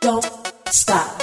don't stop.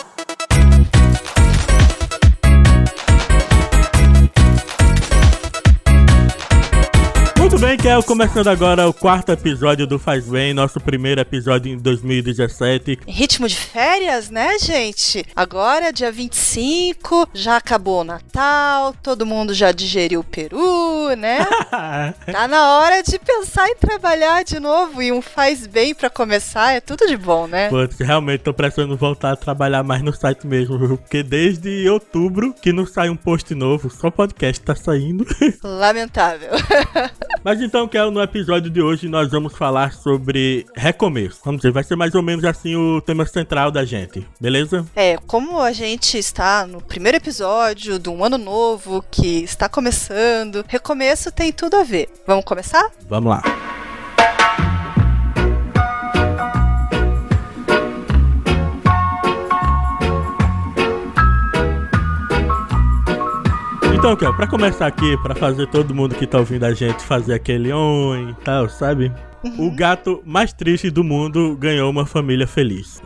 Bem, Kel, começando agora o quarto episódio do Faz Bem, nosso primeiro episódio em 2017. Ritmo de férias, né, gente? Agora, dia 25, já acabou o Natal, todo mundo já digeriu o peru, né? tá na hora de pensar em trabalhar de novo e um faz bem para começar, é tudo de bom, né? Pô, realmente tô precisando voltar a trabalhar mais no site mesmo, porque desde outubro que não sai um post novo, só podcast tá saindo. Lamentável. Mas então, Kel, no episódio de hoje nós vamos falar sobre recomeço. Vamos dizer, vai ser mais ou menos assim o tema central da gente, beleza? É, como a gente está no primeiro episódio de um ano novo que está começando, recomeço tem tudo a ver. Vamos começar? Vamos lá. Então, Kel, pra começar aqui, pra fazer todo mundo que tá ouvindo a gente fazer aquele oi e tal, sabe? O gato mais triste do mundo ganhou uma família feliz.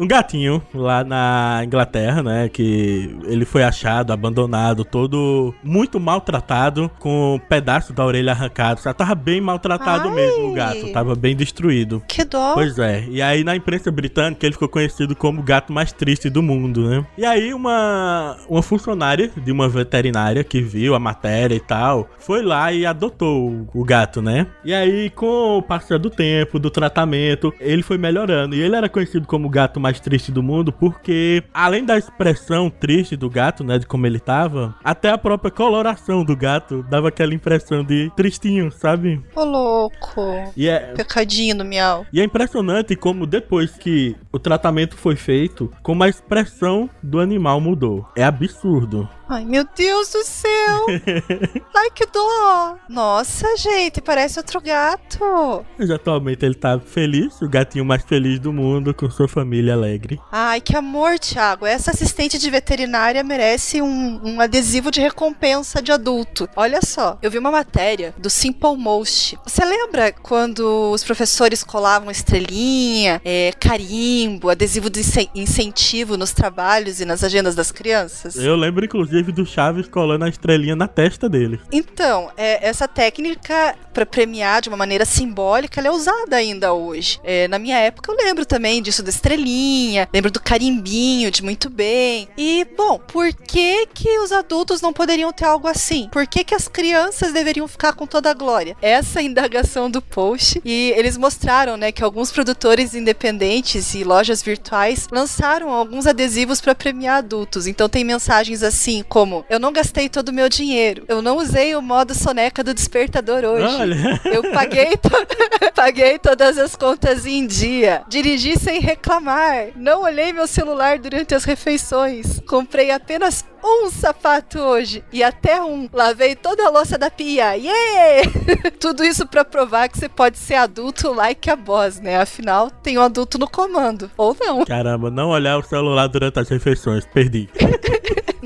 Um gatinho lá na Inglaterra, né? Que ele foi achado, abandonado, todo muito maltratado, com um pedaço da orelha arrancado. Já tava bem maltratado Ai. mesmo o gato, tava bem destruído. Que dó. Pois é. E aí na imprensa britânica ele ficou conhecido como o gato mais triste do mundo, né? E aí uma, uma funcionária de uma veterinária que viu a matéria e tal, foi lá e adotou o, gato, né? E aí com o passar do tempo, do tratamento, ele foi melhorando. E ele era conhecido como o gato mais triste do mundo porque além da expressão triste do gato, né, de como ele tava, até a própria coloração do gato dava aquela impressão de tristinho, sabe? Ô, louco. E é, Pecadinho do miau. e é impressionante como depois que o tratamento foi feito, como a expressão do animal mudou. É absurdo. Ai, meu Deus do céu. Ai, que dó. Nossa, gente, parece outro gato. Mas atualmente ele tá feliz, o gatinho mais feliz do mundo, com sua família alegre. Ai, que amor, Thiago. Essa assistente de veterinária merece um, um adesivo de recompensa de adulto. Olha só, eu vi uma matéria do Simple Most. Você lembra quando os professores colavam estrelinha, é, carimbo, adesivo de incen- incentivo nos trabalhos e nas agendas das crianças? Eu lembro inclusive do Chaves colando a estrelinha na testa dele. Então, é, essa técnica para premiar de uma maneira simbólica, ela é usada ainda hoje. É, na minha época eu lembro também disso da estrelinha, lembro do carimbinho, de muito bem. E, bom, por que que os adultos não poderiam ter algo assim? Por que que as crianças deveriam ficar com toda a glória? Essa é a indagação do post. E eles mostraram, né, que alguns produtores independentes e lojas virtuais lançaram alguns adesivos para premiar adultos. Então tem mensagens assim como: Eu não gastei todo o meu dinheiro. Eu não usei o modo soneca do despertador hoje. Olha, Eu paguei, to- paguei todas as contas em dia. Dirigi sem reclamar. Não olhei meu celular durante as refeições. Comprei apenas um sapato hoje. E até um. Lavei toda a louça da pia. Yeah! Tudo isso pra provar que você pode ser adulto like a boss, né? Afinal, tem um adulto no comando. Ou não. caramba, não olhar o celular durante as refeições, perdi.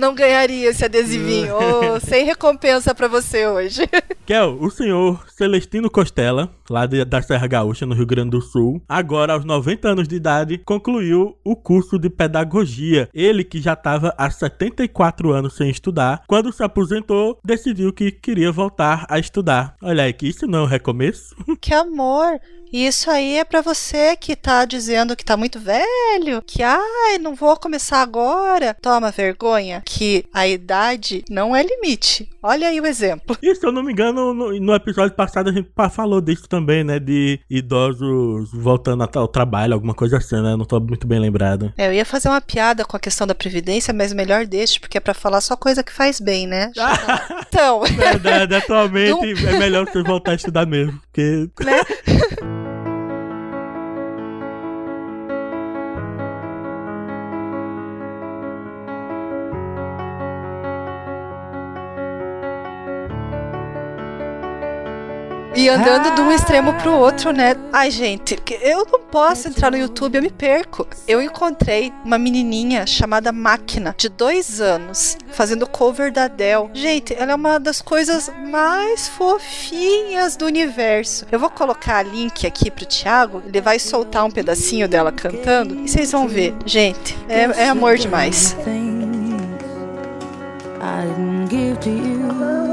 Não ganharia esse adesivinho. Ô, sem recompensa pra você hoje. Kel, o senhor Celestino Costela, lá de- da Serra Gaúcha, no Rio Grande do Sul, agora aos 90 anos de idade, concluiu o curso de pedagogia. Ele que já estava há 74 anos sem estudar, quando se aposentou, decidiu que queria voltar a estudar. Olha aí, que isso não é um recomeço? Que amor! Isso aí é pra você que tá dizendo que tá muito velho, que ai, não vou começar agora. Toma vergonha, que a idade não é limite. Olha aí o exemplo. E se eu não me engano, no, no episódio passado a gente falou disso também, né? De idosos voltando ao trabalho, alguma coisa assim, né? Não tô muito bem lembrado. É, eu ia fazer uma piada com a questão da previdência, mas melhor deixe, porque é pra falar só coisa que faz bem, né? Então, Verdade, atualmente é melhor você voltar a estudar mesmo, porque né? E andando de um extremo pro outro, né? Ai, gente, eu não posso entrar no YouTube, eu me perco. Eu encontrei uma menininha chamada Máquina, de dois anos, fazendo cover da Adele. Gente, ela é uma das coisas mais fofinhas do universo. Eu vou colocar link aqui pro Thiago, ele vai soltar um pedacinho dela cantando e vocês vão ver. Gente, é, é amor demais. I didn't give to you.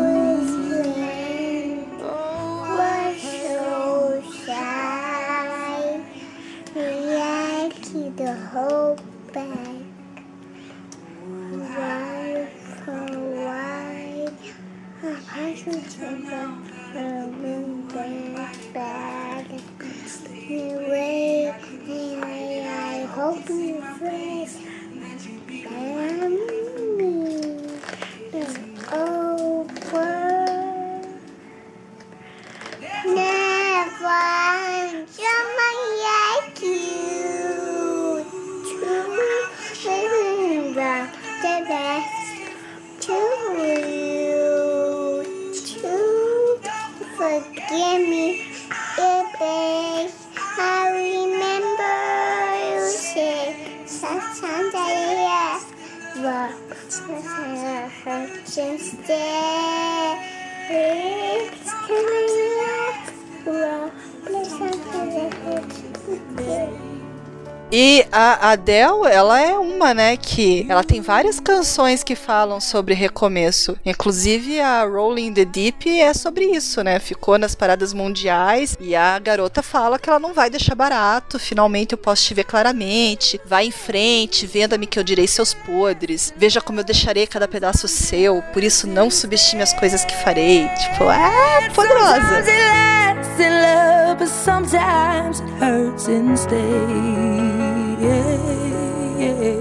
The whole bag. E a Adele, ela é uma, né, que ela tem várias canções que falam sobre recomeço. Inclusive a Rolling the Deep é sobre isso, né? Ficou nas paradas mundiais e a garota fala que ela não vai deixar barato. Finalmente eu posso te ver claramente. Vai em frente, venda-me que eu direi seus podres. Veja como eu deixarei cada pedaço seu. Por isso não subestime as coisas que farei. Tipo, é poderosa. yeah, yeah.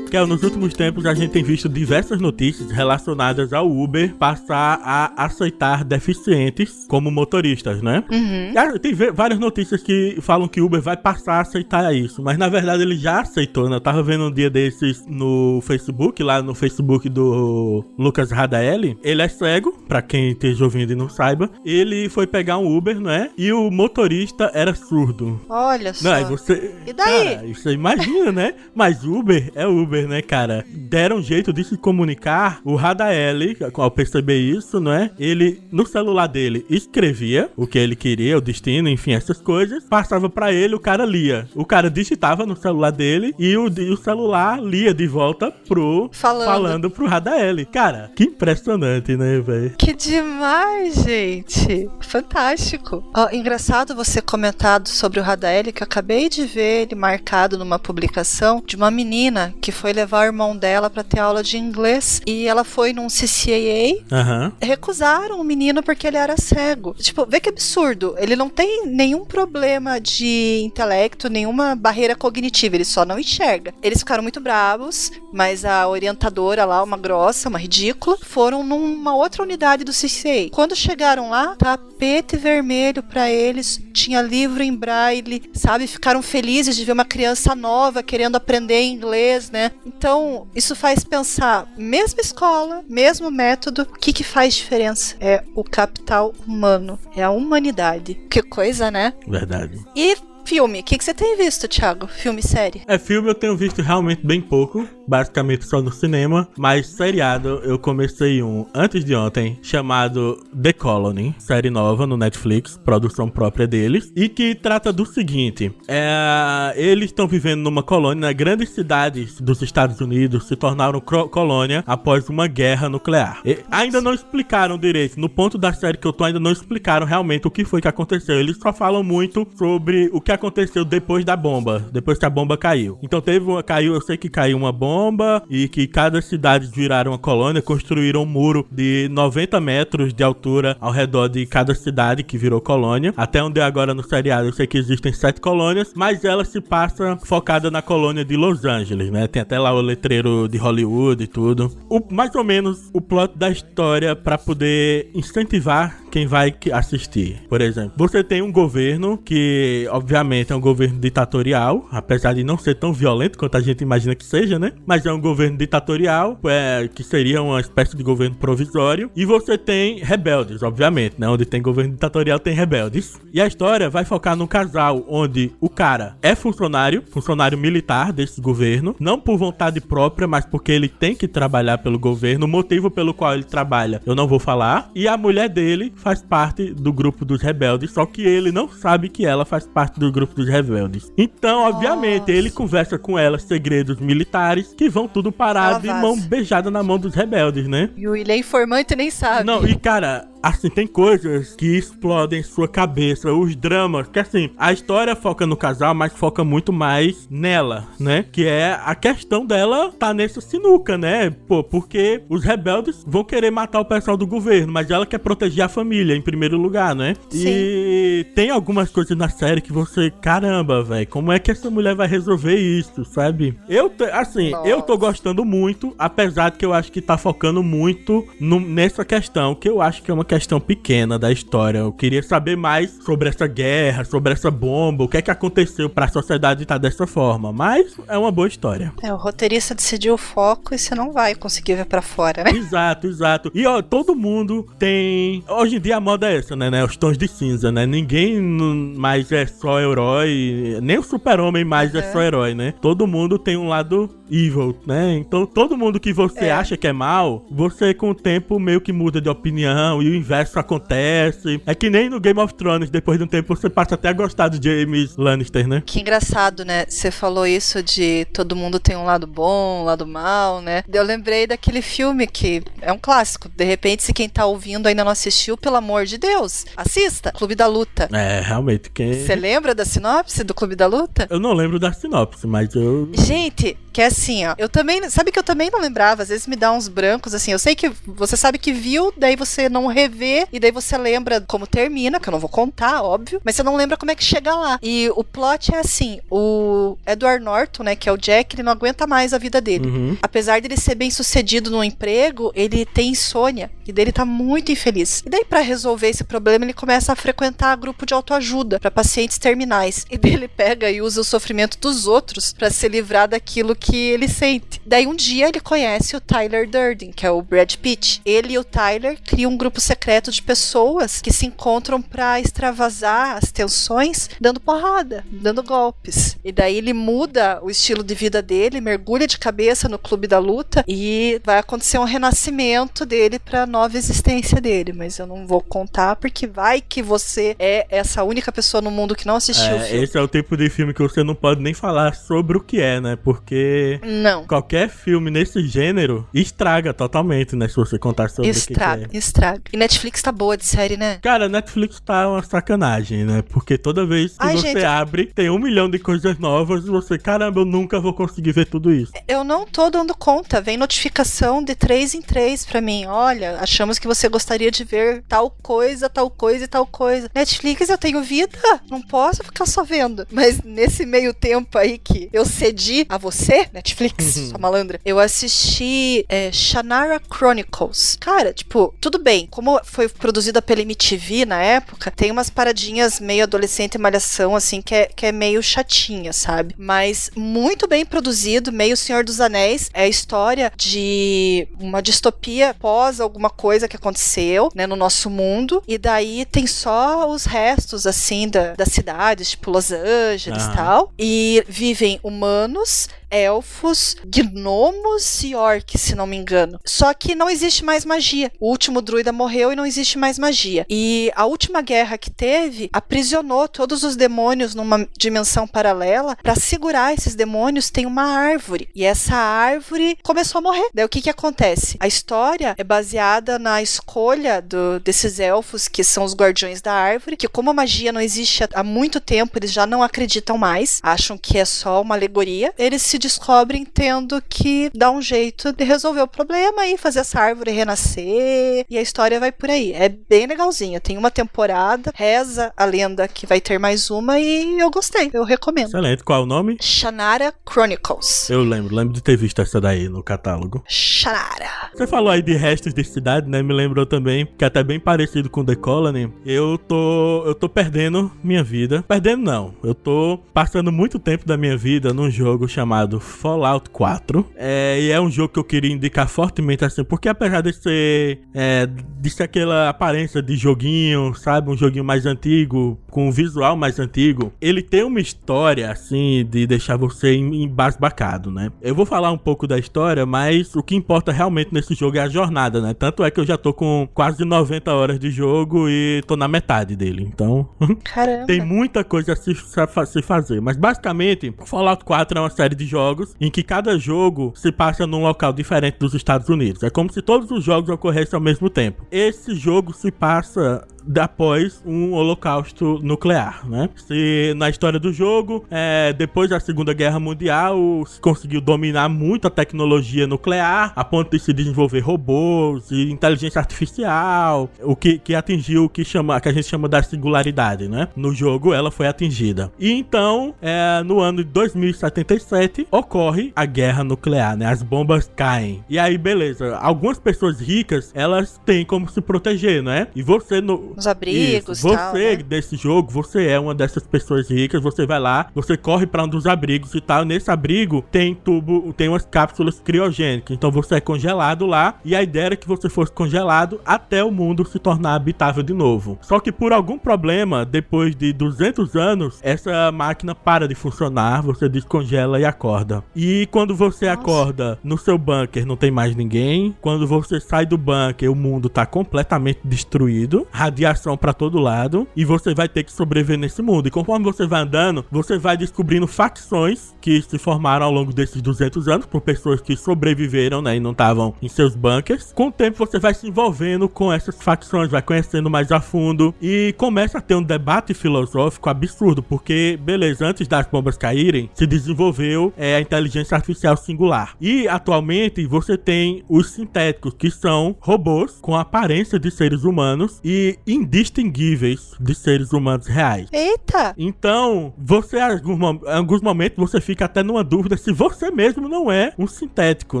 Kel, nos últimos tempos a gente tem visto diversas notícias relacionadas ao Uber passar a aceitar deficientes como motoristas, né? Uhum. Tem várias notícias que falam que o Uber vai passar a aceitar isso, mas na verdade ele já aceitou, né? Eu tava vendo um dia desses no Facebook, lá no Facebook do Lucas Radaeli. Ele é cego, pra quem esteja ouvindo e não saiba. Ele foi pegar um Uber, né? E o motorista era surdo. Olha só. Não, você... E daí? Cara, isso imagina, né? Mas Uber é Uber né, cara? Deram jeito de se comunicar. O Radaeli, ao perceber isso, né? Ele, no celular dele, escrevia o que ele queria, o destino, enfim, essas coisas. Passava para ele, o cara lia. O cara digitava no celular dele e o, e o celular lia de volta pro. Falando. Falando pro Radaeli. Cara, que impressionante, né, velho? Que demais, gente. Fantástico. Ó, engraçado você comentado sobre o Radaeli, que eu acabei de ver ele marcado numa publicação de uma menina que foi levar o irmão dela para ter aula de inglês e ela foi num CCAA. Uhum. Recusaram o menino porque ele era cego. Tipo, vê que absurdo. Ele não tem nenhum problema de intelecto, nenhuma barreira cognitiva, ele só não enxerga. Eles ficaram muito bravos, mas a orientadora lá, uma grossa, uma ridícula, foram numa outra unidade do CCA. Quando chegaram lá, tapete vermelho para eles, tinha livro em braille, sabe? Ficaram felizes de ver uma criança nova querendo aprender inglês, né? Então, isso faz pensar, mesma escola, mesmo método, o que, que faz diferença? É o capital humano, é a humanidade. Que coisa, né? Verdade. E Filme, o que, que você tem visto, Thiago? Filme série? É, filme eu tenho visto realmente bem pouco, basicamente só no cinema, mas seriado eu comecei um antes de ontem, chamado The Colony, série nova no Netflix, produção própria deles, e que trata do seguinte: é, eles estão vivendo numa colônia, né, grandes cidades dos Estados Unidos se tornaram colônia após uma guerra nuclear. E ainda não explicaram direito, no ponto da série que eu tô, ainda não explicaram realmente o que foi que aconteceu. Eles só falam muito sobre o que que aconteceu depois da bomba, depois que a bomba caiu. Então teve uma, caiu, eu sei que caiu uma bomba e que cada cidade viraram uma colônia, construíram um muro de 90 metros de altura ao redor de cada cidade que virou colônia. Até onde é agora no seriado, eu sei que existem sete colônias, mas ela se passa focada na colônia de Los Angeles, né? Tem até lá o letreiro de Hollywood e tudo. O, mais ou menos o plot da história para poder incentivar quem vai assistir. Por exemplo, você tem um governo que, obviamente, é um governo ditatorial, apesar de não ser tão violento quanto a gente imagina que seja, né? Mas é um governo ditatorial, é, que seria uma espécie de governo provisório. E você tem rebeldes, obviamente, né? Onde tem governo ditatorial, tem rebeldes. E a história vai focar num casal onde o cara é funcionário, funcionário militar desse governo, não por vontade própria, mas porque ele tem que trabalhar pelo governo. O motivo pelo qual ele trabalha, eu não vou falar. E a mulher dele faz parte do grupo dos rebeldes, só que ele não sabe que ela faz parte do grupo dos rebeldes. Então, obviamente, Nossa. ele conversa com ela segredos militares que vão tudo parar de mão beijada na mão dos rebeldes, né? E o William é informante nem sabe. Não, e cara, assim, tem coisas que explodem sua cabeça, os dramas, que assim, a história foca no casal, mas foca muito mais nela, né? Que é a questão dela tá nessa sinuca, né? Pô, porque os rebeldes vão querer matar o pessoal do governo, mas ela quer proteger a família em primeiro lugar, né? Sim. E tem algumas coisas na série que você, caramba, velho, como é que essa mulher vai resolver isso, sabe? Eu, assim, Nossa. eu tô gostando muito, apesar de que eu acho que tá focando muito no, nessa questão, que eu acho que é uma questão pequena da história. Eu queria saber mais sobre essa guerra, sobre essa bomba, o que é que aconteceu para a sociedade estar tá dessa forma. Mas é uma boa história. É, o roteirista decidiu o foco e você não vai conseguir ver para fora, né? Exato, exato. E ó, todo mundo tem. Hoje em dia a moda é essa, né? né? Os tons de cinza, né? Ninguém mais é só herói, nem o super-homem mais é. é só herói, né? Todo mundo tem um lado evil, né? Então todo mundo que você é. acha que é mal, você com o tempo meio que muda de opinião e inverso acontece. É que nem no Game of Thrones, depois de um tempo você passa até a gostar de James Lannister, né? Que engraçado, né? Você falou isso de todo mundo tem um lado bom, um lado mal, né? Eu lembrei daquele filme que é um clássico. De repente, se quem tá ouvindo ainda não assistiu, pelo amor de Deus, assista. Clube da Luta. É, realmente. Quem... Você lembra da sinopse do Clube da Luta? Eu não lembro da sinopse, mas eu. Gente, que é assim, ó. Eu também. Sabe que eu também não lembrava? Às vezes me dá uns brancos, assim. Eu sei que você sabe que viu, daí você não revê vê, e daí você lembra como termina, que eu não vou contar, óbvio, mas você não lembra como é que chega lá. E o plot é assim: o Edward Norton, né, que é o Jack, ele não aguenta mais a vida dele. Uhum. Apesar dele ser bem sucedido no emprego, ele tem insônia e dele tá muito infeliz. E daí, para resolver esse problema, ele começa a frequentar grupo de autoajuda para pacientes terminais. E daí ele pega e usa o sofrimento dos outros para se livrar daquilo que ele sente. Daí um dia ele conhece o Tyler Durden, que é o Brad Pitt. Ele e o Tyler criam um grupo secreto secreto de pessoas que se encontram para extravasar as tensões, dando porrada, dando golpes. E daí ele muda o estilo de vida dele, mergulha de cabeça no clube da luta e vai acontecer um renascimento dele para nova existência dele. Mas eu não vou contar porque vai que você é essa única pessoa no mundo que não assistiu é. Esse é o tipo de filme que você não pode nem falar sobre o que é, né? Porque não. qualquer filme nesse gênero estraga totalmente, né? Se você contar sobre estraga, o que, é. Estraga, estraga. Netflix tá boa de série, né? Cara, Netflix tá uma sacanagem, né? Porque toda vez que Ai, você gente, abre, tem um milhão de coisas novas e você, caramba, eu nunca vou conseguir ver tudo isso. Eu não tô dando conta. Vem notificação de três em três pra mim. Olha, achamos que você gostaria de ver tal coisa, tal coisa e tal coisa. Netflix, eu tenho vida. Não posso ficar só vendo. Mas nesse meio tempo aí que eu cedi a você, Netflix, sua malandra, eu assisti é, Shannara Chronicles. Cara, tipo, tudo bem. Como foi produzida pela MTV na época, tem umas paradinhas meio adolescente e malhação, assim, que é, que é meio chatinha, sabe? Mas muito bem produzido, meio Senhor dos Anéis. É a história de uma distopia pós alguma coisa que aconteceu, né, no nosso mundo. E daí tem só os restos, assim, da, das cidades, tipo Los Angeles e tal. E vivem humanos elfos, gnomos e orcs, se não me engano. Só que não existe mais magia. O último druida morreu e não existe mais magia. E a última guerra que teve aprisionou todos os demônios numa dimensão paralela. Para segurar esses demônios tem uma árvore. E essa árvore começou a morrer. Daí o que que acontece? A história é baseada na escolha do, desses elfos que são os guardiões da árvore, que como a magia não existe há muito tempo, eles já não acreditam mais, acham que é só uma alegoria. Eles se descobrem tendo que dar um jeito de resolver o problema e fazer essa árvore renascer. E a história vai por aí. É bem legalzinho. Tem uma temporada, reza a lenda que vai ter mais uma e eu gostei. Eu recomendo. Excelente. Qual é o nome? Shannara Chronicles. Eu lembro, lembro de ter visto essa daí no catálogo. Shannara. Você falou aí de restos de cidade, né? Me lembrou também que é até bem parecido com The Colony. Eu tô, eu tô perdendo minha vida. Perdendo não. Eu tô passando muito tempo da minha vida num jogo chamado Fallout 4. É, e é um jogo que eu queria indicar fortemente assim, porque apesar de ser é, de ser aquela aparência de joguinho, sabe, um joguinho mais antigo, com um visual mais antigo, ele tem uma história assim de deixar você embasbacado, né? Eu vou falar um pouco da história, mas o que importa realmente nesse jogo é a jornada, né? Tanto é que eu já tô com quase 90 horas de jogo e tô na metade dele. Então, tem muita coisa a se, a se fazer. Mas basicamente, Fallout 4 é uma série de jogos em que cada jogo se passa num local diferente dos Estados Unidos. É como se todos os jogos ocorressem ao mesmo tempo. Esse jogo se passa após um holocausto nuclear, né? Se na história do jogo, é, depois da Segunda Guerra Mundial, se conseguiu dominar muito a tecnologia nuclear, a ponto de se desenvolver robôs e inteligência artificial, o que, que atingiu o que, chama, que a gente chama da singularidade, né? No jogo, ela foi atingida. E então, é, no ano de 2077, ocorre a guerra nuclear, né? As bombas caem. E aí, beleza. Algumas pessoas ricas, elas têm como se proteger, né? E você, no, Os abrigos isso. e Você tal. né? desse jogo, você é uma dessas pessoas ricas, você vai lá, você corre pra um dos abrigos e tal. Nesse abrigo tem tubo, tem umas cápsulas criogênicas. Então você é congelado lá e a ideia era que você fosse congelado até o mundo se tornar habitável de novo. Só que por algum problema, depois de 200 anos, essa máquina para de funcionar, você descongela e acorda. E quando você Nossa. acorda no seu bunker, não tem mais ninguém. Quando você sai do bunker, o mundo tá completamente destruído, radiação pra todo lado, e você vai ter que sobreviver nesse mundo. E conforme você vai andando, você vai descobrindo facções que se formaram ao longo desses 200 anos por pessoas que sobreviveram, né, e não estavam em seus bunkers. Com o tempo você vai se envolvendo com essas facções, vai conhecendo mais a fundo e começa a ter um debate filosófico absurdo, porque beleza, antes das bombas caírem, se desenvolveu é, a inteligência artificial singular. E atualmente você tem os sintéticos, que são robôs com aparência de seres humanos e indistinguíveis de seres humanos reais. Eita! Então, você, em alguns, momentos, você fica até numa dúvida se você mesmo não é um sintético,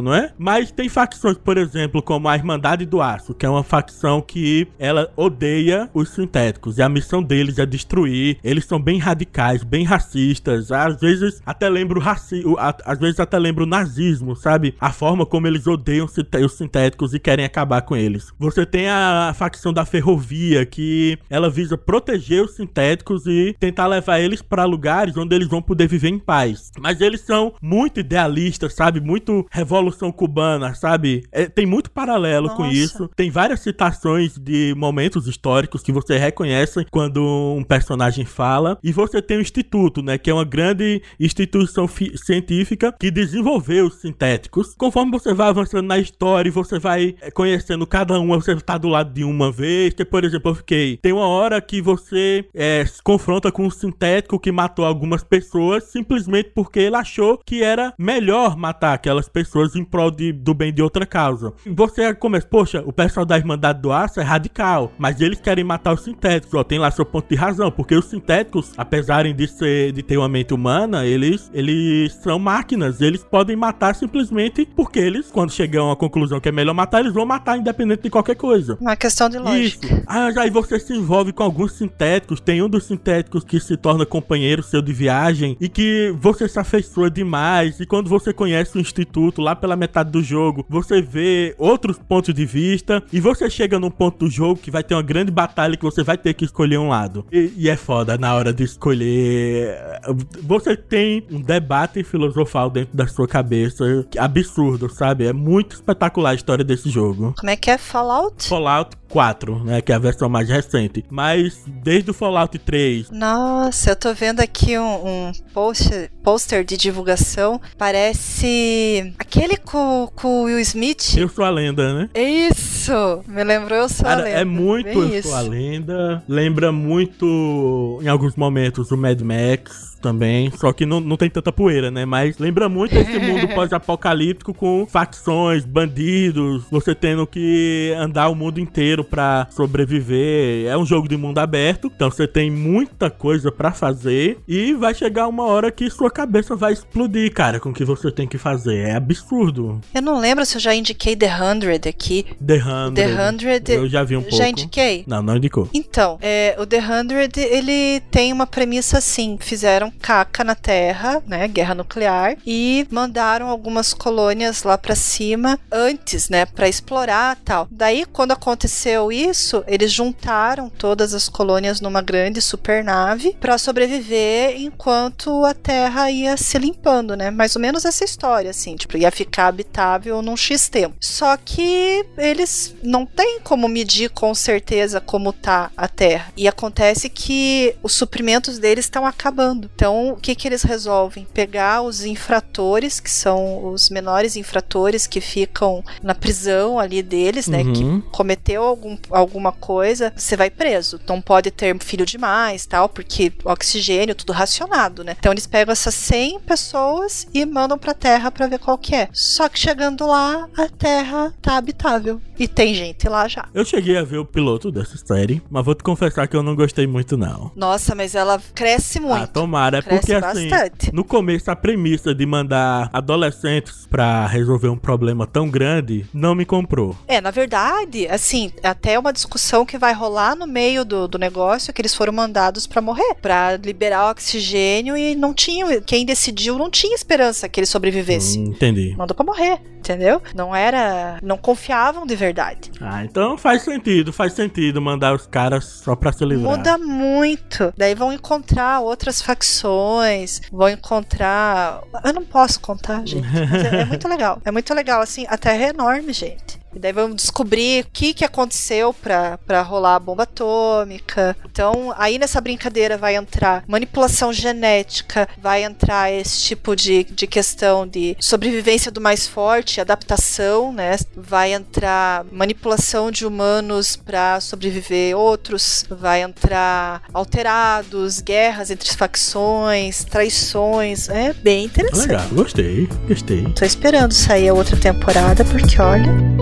não é? Mas tem facções, por exemplo, como a Irmandade do Aço, que é uma facção que ela odeia os sintéticos. E a missão deles é destruir. Eles são bem radicais, bem racistas. Às vezes até lembro raci às vezes até lembro o nazismo, sabe? A forma como eles odeiam os sintéticos e querem acabar com eles. Você tem a facção da ferrovia, que ela visa proteger os sintéticos e tentar levar eles para lugares onde eles vão poder viver em paz. Mas eles são muito idealistas, sabe? Muito revolução cubana, sabe? É, tem muito paralelo com Nossa. isso. Tem várias citações de momentos históricos que você reconhece quando um personagem fala. E você tem o Instituto, né? Que é uma grande instituição fi- científica que desenvolveu os sintéticos. Conforme você vai avançando na história e você vai eh, conhecendo cada um, você tá do lado de uma vez. Que, por exemplo, fiquei. Tem uma hora que você eh, se confronta com um sintético que matou algumas pessoas simplesmente porque ele achou que era melhor matar aquelas pessoas em prol de- do bem de outra causa. E você começa, poxa, o pessoal da Irmandade do Aço é radical, mas eles querem matar os sintéticos, ó, tem lá seu ponto de razão, porque os sintéticos, apesar de ser de ter uma mente humana, eles eles são máquinas, eles podem matar simplesmente porque eles, quando chegam uma conclusão que é melhor matar, eles vão matar independente de qualquer coisa. Uma questão de Isso. lógica. Ah, aí você se envolve com alguns sintéticos. Tem um dos sintéticos que se torna companheiro seu de viagem e que você se afeiçoa demais. E quando você conhece o instituto lá pela metade do jogo, você vê outros pontos de vista e você chega num ponto do jogo que vai ter uma grande batalha que você vai ter que escolher um lado. E, e é foda na hora de escolher. Você tem um debate filosofal dentro da sua cabeça absurdo, sabe? É muito espetacular a história desse jogo. Como é que é Fallout? Fallout 4, né? Que é a versão mais recente. Mas desde o Fallout 3. Nossa, eu tô vendo aqui um, um post, poster de divulgação. Parece aquele com, com o Will Smith. Eu sou a lenda, né? Isso! Me lembrou Eu Sou Cara, a Lenda. é muito Bem Eu isso. Sou a Lenda. Lembra muito, em alguns momentos, o Mad Max também, só que não, não tem tanta poeira, né? Mas lembra muito esse mundo pós-apocalíptico com facções, bandidos, você tendo que andar o mundo inteiro pra sobreviver. É um jogo de mundo aberto, então você tem muita coisa pra fazer e vai chegar uma hora que sua cabeça vai explodir, cara, com o que você tem que fazer. É absurdo. Eu não lembro se eu já indiquei The 100 aqui. The 100. The 100 Eu já vi um pouco. Já indiquei? Não, não indicou. Então, é, o The 100, ele tem uma premissa assim, fizeram caca na Terra, né, guerra nuclear, e mandaram algumas colônias lá pra cima antes, né, pra explorar tal. Daí, quando aconteceu isso, eles juntaram todas as colônias numa grande supernave pra sobreviver enquanto a Terra ia se limpando, né, mais ou menos essa história, assim, tipo, ia ficar habitável num X tempo. Só que eles não têm como medir com certeza como tá a Terra. E acontece que os suprimentos deles estão acabando. Então, o que que eles resolvem? Pegar os infratores, que são os menores infratores que ficam na prisão ali deles, né? Uhum. Que cometeu algum, alguma coisa, você vai preso. Não pode ter filho demais, tal, porque oxigênio, tudo racionado, né? Então eles pegam essas 100 pessoas e mandam pra Terra pra ver qual que é. Só que chegando lá, a Terra tá habitável. E tem gente lá já. Eu cheguei a ver o piloto dessa série, mas vou te confessar que eu não gostei muito, não. Nossa, mas ela cresce muito. Ah, tomara, é Cresce porque assim, bastante. no começo a premissa de mandar adolescentes pra resolver um problema tão grande não me comprou. É, na verdade, assim, até uma discussão que vai rolar no meio do, do negócio que eles foram mandados pra morrer, Pra liberar oxigênio e não tinham, quem decidiu não tinha esperança que eles sobrevivessem. Hum, entendi. Mandou pra morrer, entendeu? Não era, não confiavam de verdade. Ah, então faz sentido, faz sentido mandar os caras só pra se livrar. Muda muito. Daí vão encontrar outras facções, vão encontrar. Eu não posso contar, gente. É, é muito legal. É muito legal, assim. A Terra é enorme, gente. E daí vamos descobrir o que, que aconteceu pra rolar a bomba atômica. Então, aí nessa brincadeira vai entrar manipulação genética, vai entrar esse tipo de, de questão de sobrevivência do mais forte, adaptação, né? Vai entrar manipulação de humanos pra sobreviver outros, vai entrar alterados, guerras entre facções, traições. É bem interessante. Legal, gostei, gostei. Tô esperando sair a outra temporada, porque olha.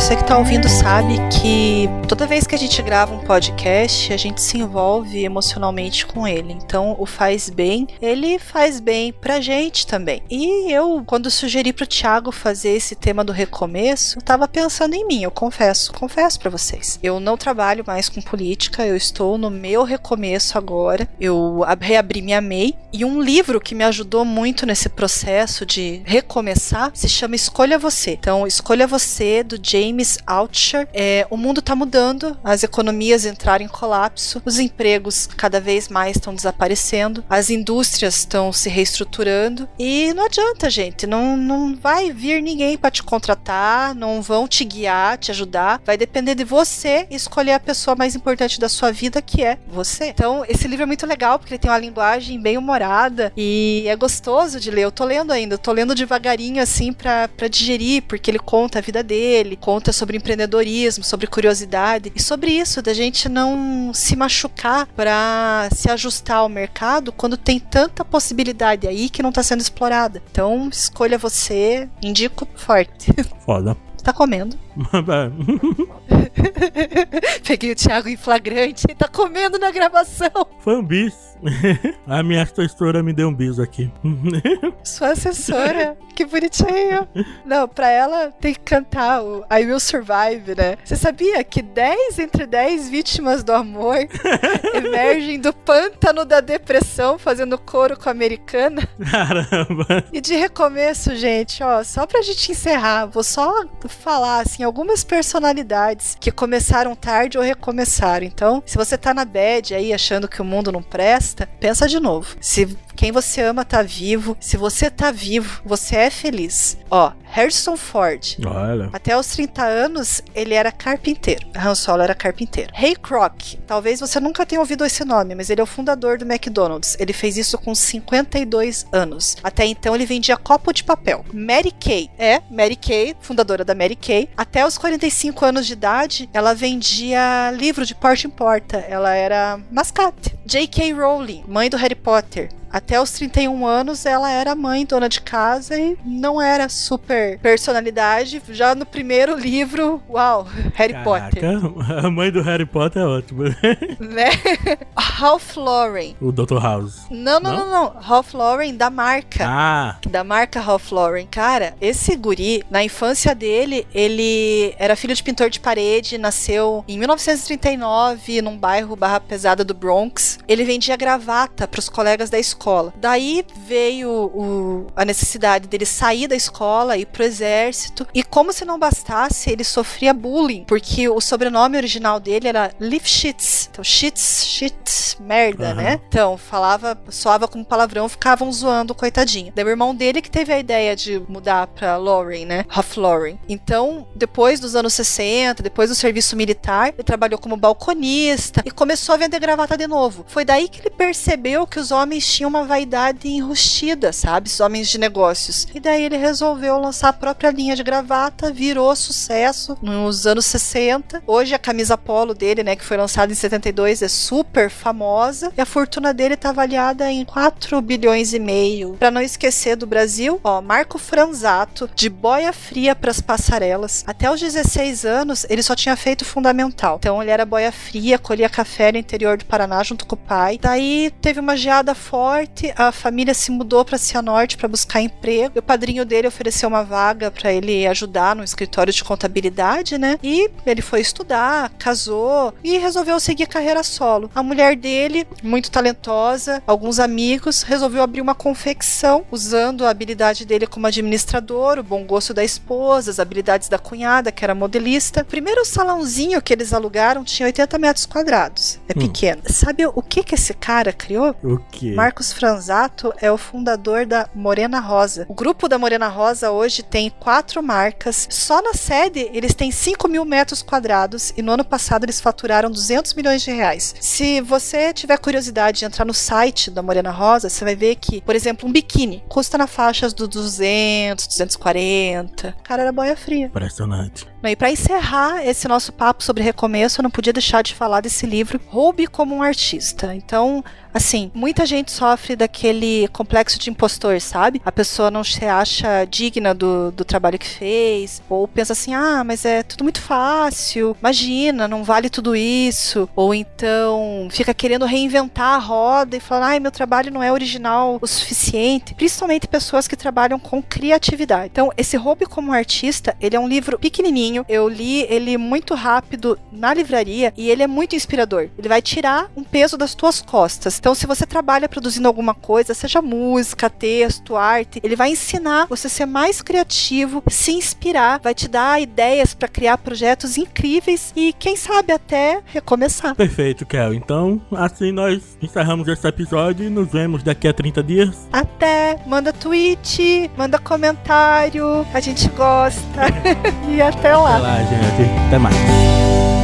Você que tá ouvindo sabe que toda vez que a gente grava um podcast, a gente se envolve emocionalmente com ele. Então, o faz bem, ele faz bem pra gente também. E eu, quando sugeri pro Thiago fazer esse tema do recomeço, eu tava pensando em mim, eu confesso, confesso pra vocês. Eu não trabalho mais com política, eu estou no meu recomeço agora. Eu ab- reabri minha MEI e um livro que me ajudou muito nesse processo de recomeçar se chama Escolha Você. Então, Escolha Você, do James Altucher. É, o mundo está mudando, as economias entraram em colapso, os empregos cada vez mais estão desaparecendo, as indústrias estão se reestruturando e não adianta, gente, não, não vai vir ninguém para te contratar, não vão te guiar, te ajudar, vai depender de você escolher a pessoa mais importante da sua vida, que é você. Então, esse livro é muito legal porque ele tem uma linguagem bem humorada e é gostoso de ler. Eu tô lendo ainda, eu tô lendo devagarinho assim pra digerir, porque ele conta a vida dele, dele, conta sobre empreendedorismo, sobre curiosidade e sobre isso da gente não se machucar para se ajustar ao mercado quando tem tanta possibilidade aí que não está sendo explorada. Então, escolha você, indico forte. Foda. Tá comendo. Peguei o Thiago em flagrante e tá comendo na gravação. Foi um bis. A minha assessora me deu um bis aqui. Sua assessora? que bonitinho. Não, pra ela tem que cantar o I Will Survive, né? Você sabia que 10 entre 10 vítimas do amor emergem do pântano da depressão fazendo coro com a americana? Caramba. E de recomeço, gente, ó, só pra gente encerrar, vou só falar, assim, algumas personalidades que começaram tarde ou recomeçaram. Então, se você tá na bad aí achando que o mundo não presta, pensa de novo. Se quem você ama tá vivo, se você tá vivo, você é feliz. Ó, Harrison Ford. Olha. Até os 30 anos, ele era carpinteiro. Han Solo era carpinteiro. Ray Kroc. Talvez você nunca tenha ouvido esse nome, mas ele é o fundador do McDonald's. Ele fez isso com 52 anos. Até então, ele vendia copo de papel. Mary Kay. É, Mary Kay, fundadora da Mary Kay. Até os 45 anos de idade, ela vendia livro de porta em porta. Ela era mascate. J.K. Rowling, mãe do Harry Potter. Até os 31 anos, ela era mãe, dona de casa e não era super personalidade. Já no primeiro livro, uau, Harry Caraca, Potter. A mãe do Harry Potter é ótima. Né? Ralph Lauren. o Dr. House. Não, não, Não? não, não. Ralph Lauren da marca. Ah, da marca Ralph Lauren. Cara, esse guri, na infância dele, ele era filho de pintor de parede, nasceu em 1939 num bairro barra pesada do Bronx. Ele vendia gravata para os colegas da escola. Daí veio o- a necessidade dele sair da escola e ir pro exército. E como se não bastasse, ele sofria bullying, porque o sobrenome original dele era Lifshitz. Então, shits, shit, merda, Aham. né? Então, falava, soava como palavrão, ficavam zoando o coitadinho. Daí o irmão dele que teve a ideia de mudar pra Lauren, né? Ralph Lauren. Então, depois dos anos 60, depois do serviço militar, ele trabalhou como balconista e começou a vender gravata de novo. Foi daí que ele percebeu que os homens tinham uma vaidade enrustida, sabe? Homens de negócios. E daí ele resolveu lançar a própria linha de gravata, virou sucesso nos anos 60. Hoje a camisa polo dele, né, que foi lançada em 72, é super famosa. E a fortuna dele tá avaliada em 4 bilhões e meio. Pra não esquecer do Brasil, ó, Marco Franzato, de boia fria pras passarelas. Até os 16 anos, ele só tinha feito fundamental. Então ele era boia fria, colhia café no interior do Paraná junto com o pai. Daí teve uma geada forte, a família se mudou pra Cianorte para buscar emprego. E o padrinho dele ofereceu uma vaga pra ele ajudar no escritório de contabilidade, né? E ele foi estudar, casou e resolveu seguir carreira solo. A mulher dele, muito talentosa, alguns amigos, resolveu abrir uma confecção usando a habilidade dele como administrador, o bom gosto da esposa, as habilidades da cunhada, que era modelista. Primeiro salãozinho que eles alugaram tinha 80 metros quadrados. É Hum. pequeno. Sabe o que que esse cara criou? o quê? Marcos Franzato é o fundador da Morena Rosa. O grupo da Morena Rosa hoje tem quatro marcas. Só na sede eles têm 5 mil metros quadrados e no ano passado eles faturaram 200 milhões de reais. Se você tiver curiosidade de entrar no site da Morena Rosa, você vai ver que, por exemplo, um biquíni custa na faixa do 200, 240. Cara, era boia fria. Impressionante. E para encerrar esse nosso papo sobre recomeço, eu não podia deixar de falar desse livro, Roube como um Artista. Então, assim, muita gente sofre daquele complexo de impostor, sabe? A pessoa não se acha digna do, do trabalho que fez, ou pensa assim, ah, mas é tudo muito fácil, imagina, não vale tudo isso. Ou então fica querendo reinventar a roda e falar, ai, meu trabalho não é original o suficiente. Principalmente pessoas que trabalham com criatividade. Então, esse Roube como um Artista, ele é um livro pequenininho, eu li ele muito rápido na livraria e ele é muito inspirador. Ele vai tirar um peso das tuas costas. Então, se você trabalha produzindo alguma coisa, seja música, texto, arte, ele vai ensinar você a ser mais criativo, se inspirar, vai te dar ideias para criar projetos incríveis e, quem sabe, até recomeçar. Perfeito, Kel. Então, assim nós encerramos esse episódio e nos vemos daqui a 30 dias. Até, manda tweet, manda comentário, a gente gosta. e até lá. Até lá, gente. Até mais.